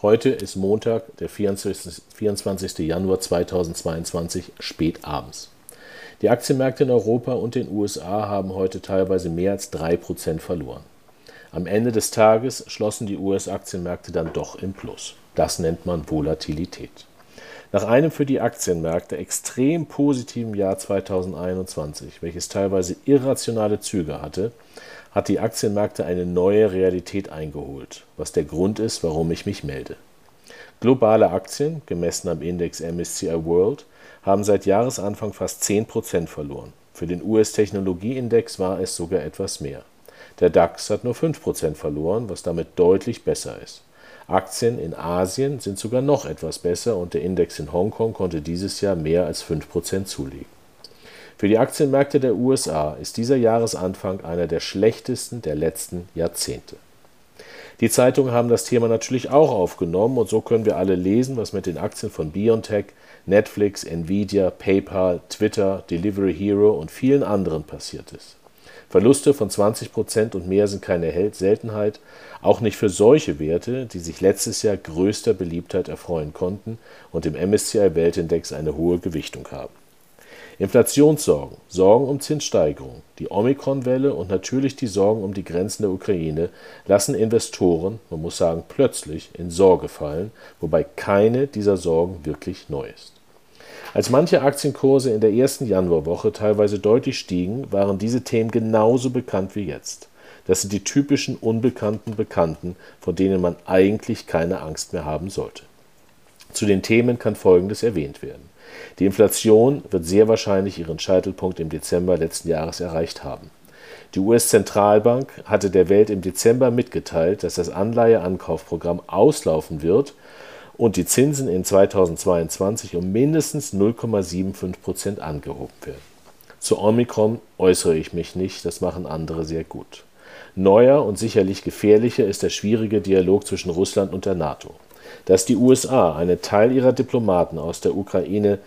Heute ist Montag, der 24. 24. Januar 2022, spät abends. Die Aktienmärkte in Europa und den USA haben heute teilweise mehr als 3% verloren. Am Ende des Tages schlossen die US-Aktienmärkte dann doch im Plus. Das nennt man Volatilität. Nach einem für die Aktienmärkte extrem positiven Jahr 2021, welches teilweise irrationale Züge hatte, hat die Aktienmärkte eine neue Realität eingeholt, was der Grund ist, warum ich mich melde. Globale Aktien, gemessen am Index MSCI World, haben seit Jahresanfang fast 10% verloren. Für den US-Technologieindex war es sogar etwas mehr. Der DAX hat nur 5% verloren, was damit deutlich besser ist. Aktien in Asien sind sogar noch etwas besser und der Index in Hongkong konnte dieses Jahr mehr als 5% zulegen. Für die Aktienmärkte der USA ist dieser Jahresanfang einer der schlechtesten der letzten Jahrzehnte. Die Zeitungen haben das Thema natürlich auch aufgenommen und so können wir alle lesen, was mit den Aktien von BioNTech, Netflix, Nvidia, PayPal, Twitter, Delivery Hero und vielen anderen passiert ist. Verluste von 20 Prozent und mehr sind keine Seltenheit, auch nicht für solche Werte, die sich letztes Jahr größter Beliebtheit erfreuen konnten und im MSCI Weltindex eine hohe Gewichtung haben. Inflationssorgen, Sorgen um Zinssteigerung, die Omikron-Welle und natürlich die Sorgen um die Grenzen der Ukraine lassen Investoren, man muss sagen plötzlich, in Sorge fallen, wobei keine dieser Sorgen wirklich neu ist. Als manche Aktienkurse in der ersten Januarwoche teilweise deutlich stiegen, waren diese Themen genauso bekannt wie jetzt. Das sind die typischen unbekannten Bekannten, vor denen man eigentlich keine Angst mehr haben sollte. Zu den Themen kann Folgendes erwähnt werden. Die Inflation wird sehr wahrscheinlich ihren Scheitelpunkt im Dezember letzten Jahres erreicht haben. Die US-Zentralbank hatte der Welt im Dezember mitgeteilt, dass das Anleiheankaufprogramm auslaufen wird und die Zinsen in 2022 um mindestens 0,75 Prozent angehoben werden. Zu Omikron äußere ich mich nicht, das machen andere sehr gut. Neuer und sicherlich gefährlicher ist der schwierige Dialog zwischen Russland und der NATO. Dass die USA einen Teil ihrer Diplomaten aus der Ukraine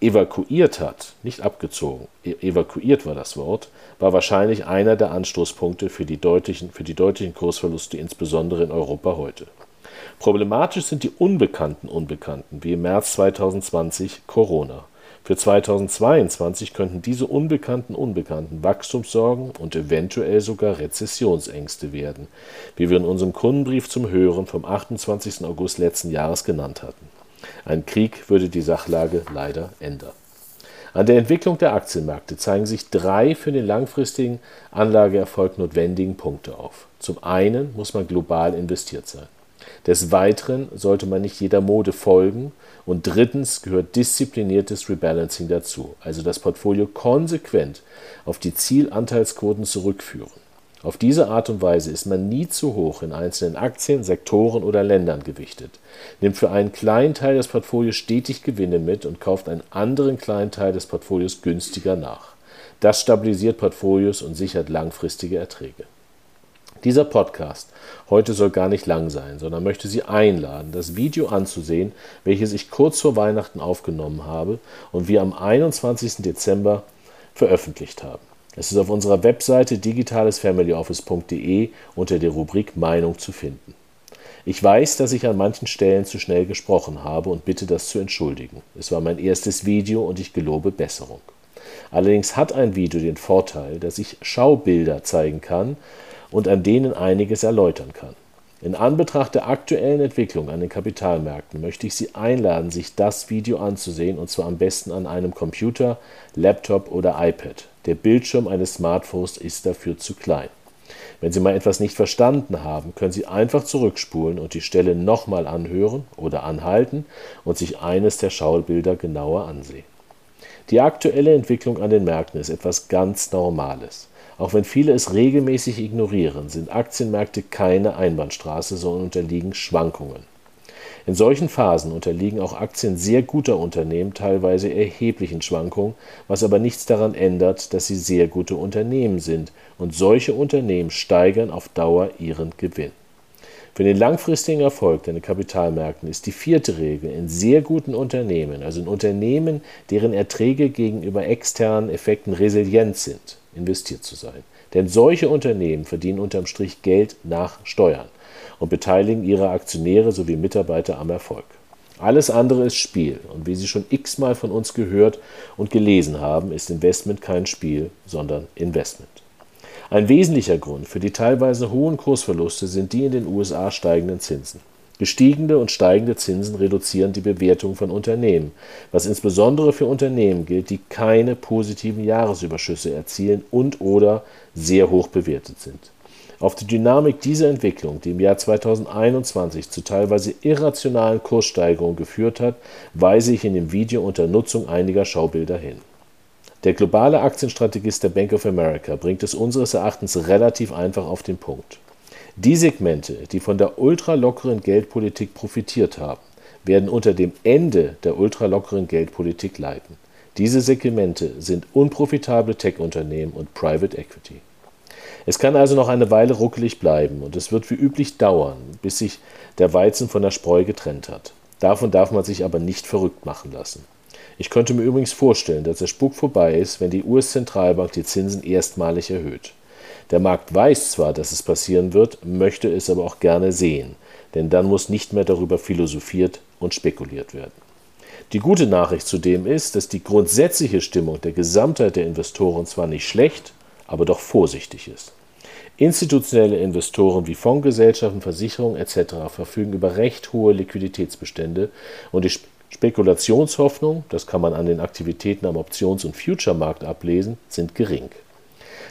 evakuiert hat, nicht abgezogen, e-, evakuiert war das Wort, war wahrscheinlich einer der Anstoßpunkte für die deutlichen, für die deutlichen Kursverluste, insbesondere in Europa heute. Problematisch sind die unbekannten Unbekannten, wie im März 2020 Corona. Für 2022 könnten diese unbekannten Unbekannten Wachstumssorgen und eventuell sogar Rezessionsängste werden, wie wir in unserem Kundenbrief zum Hören vom 28. August letzten Jahres genannt hatten. Ein Krieg würde die Sachlage leider ändern. An der Entwicklung der Aktienmärkte zeigen sich drei für den langfristigen Anlageerfolg notwendigen Punkte auf. Zum einen muss man global investiert sein. Des Weiteren sollte man nicht jeder Mode folgen. Und drittens gehört diszipliniertes Rebalancing dazu, also das Portfolio konsequent auf die Zielanteilsquoten zurückführen. Auf diese Art und Weise ist man nie zu hoch in einzelnen Aktien, Sektoren oder Ländern gewichtet, nimmt für einen kleinen Teil des Portfolios stetig Gewinne mit und kauft einen anderen kleinen Teil des Portfolios günstiger nach. Das stabilisiert Portfolios und sichert langfristige Erträge. Dieser Podcast heute soll gar nicht lang sein, sondern möchte Sie einladen, das Video anzusehen, welches ich kurz vor Weihnachten aufgenommen habe und wir am 21. Dezember veröffentlicht haben. Es ist auf unserer Webseite digitalesfamilyoffice.de unter der Rubrik Meinung zu finden. Ich weiß, dass ich an manchen Stellen zu schnell gesprochen habe und bitte das zu entschuldigen. Es war mein erstes Video und ich gelobe Besserung. Allerdings hat ein Video den Vorteil, dass ich Schaubilder zeigen kann und an denen einiges erläutern kann. In Anbetracht der aktuellen Entwicklung an den Kapitalmärkten möchte ich Sie einladen, sich das Video anzusehen und zwar am besten an einem Computer, Laptop oder iPad. Der Bildschirm eines Smartphones ist dafür zu klein. Wenn Sie mal etwas nicht verstanden haben, können Sie einfach zurückspulen und die Stelle nochmal anhören oder anhalten und sich eines der Schaubilder genauer ansehen. Die aktuelle Entwicklung an den Märkten ist etwas ganz Normales. Auch wenn viele es regelmäßig ignorieren, sind Aktienmärkte keine Einbahnstraße, sondern unterliegen Schwankungen. In solchen Phasen unterliegen auch Aktien sehr guter Unternehmen teilweise erheblichen Schwankungen, was aber nichts daran ändert, dass sie sehr gute Unternehmen sind, und solche Unternehmen steigern auf Dauer ihren Gewinn. Für den langfristigen Erfolg der Kapitalmärkten ist die vierte Regel in sehr guten Unternehmen, also in Unternehmen, deren Erträge gegenüber externen Effekten resilient sind, investiert zu sein. Denn solche Unternehmen verdienen unterm Strich Geld nach Steuern und beteiligen ihre Aktionäre sowie Mitarbeiter am Erfolg. Alles andere ist Spiel und wie Sie schon x-mal von uns gehört und gelesen haben, ist Investment kein Spiel, sondern Investment. Ein wesentlicher Grund für die teilweise hohen Kursverluste sind die in den USA steigenden Zinsen. Gestiegene und steigende Zinsen reduzieren die Bewertung von Unternehmen, was insbesondere für Unternehmen gilt, die keine positiven Jahresüberschüsse erzielen und/oder sehr hoch bewertet sind. Auf die Dynamik dieser Entwicklung, die im Jahr 2021 zu teilweise irrationalen Kurssteigerungen geführt hat, weise ich in dem Video unter Nutzung einiger Schaubilder hin der globale Aktienstrategist der Bank of America bringt es unseres Erachtens relativ einfach auf den Punkt. Die Segmente, die von der ultralockeren Geldpolitik profitiert haben, werden unter dem Ende der ultralockeren Geldpolitik leiden. Diese Segmente sind unprofitable Tech-Unternehmen und Private Equity. Es kann also noch eine Weile ruckelig bleiben und es wird wie üblich dauern, bis sich der Weizen von der Spreu getrennt hat. Davon darf man sich aber nicht verrückt machen lassen. Ich könnte mir übrigens vorstellen, dass der Spuk vorbei ist, wenn die US-Zentralbank die Zinsen erstmalig erhöht. Der Markt weiß zwar, dass es passieren wird, möchte es aber auch gerne sehen, denn dann muss nicht mehr darüber philosophiert und spekuliert werden. Die gute Nachricht zudem ist, dass die grundsätzliche Stimmung der Gesamtheit der Investoren zwar nicht schlecht, aber doch vorsichtig ist. Institutionelle Investoren wie Fondsgesellschaften, Versicherungen etc. verfügen über recht hohe Liquiditätsbestände und die Spekulationshoffnungen, das kann man an den Aktivitäten am Options- und Future-Markt ablesen, sind gering.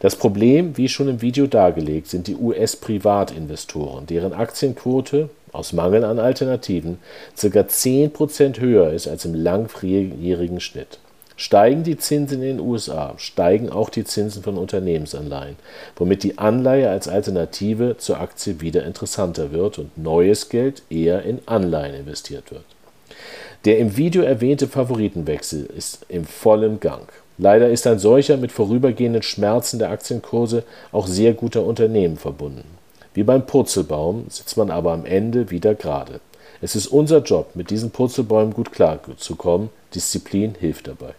Das Problem, wie schon im Video dargelegt, sind die US-Privatinvestoren, deren Aktienquote aus Mangel an Alternativen ca. 10% höher ist als im langjährigen Schnitt. Steigen die Zinsen in den USA, steigen auch die Zinsen von Unternehmensanleihen, womit die Anleihe als Alternative zur Aktie wieder interessanter wird und neues Geld eher in Anleihen investiert wird. Der im Video erwähnte Favoritenwechsel ist im vollen Gang. Leider ist ein solcher mit vorübergehenden Schmerzen der Aktienkurse auch sehr guter Unternehmen verbunden. Wie beim Purzelbaum sitzt man aber am Ende wieder gerade. Es ist unser Job, mit diesen Purzelbäumen gut klarzukommen. Disziplin hilft dabei.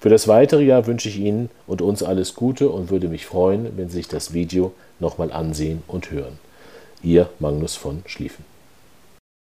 Für das weitere Jahr wünsche ich Ihnen und uns alles Gute und würde mich freuen, wenn Sie sich das Video nochmal ansehen und hören. Ihr Magnus von Schlieffen.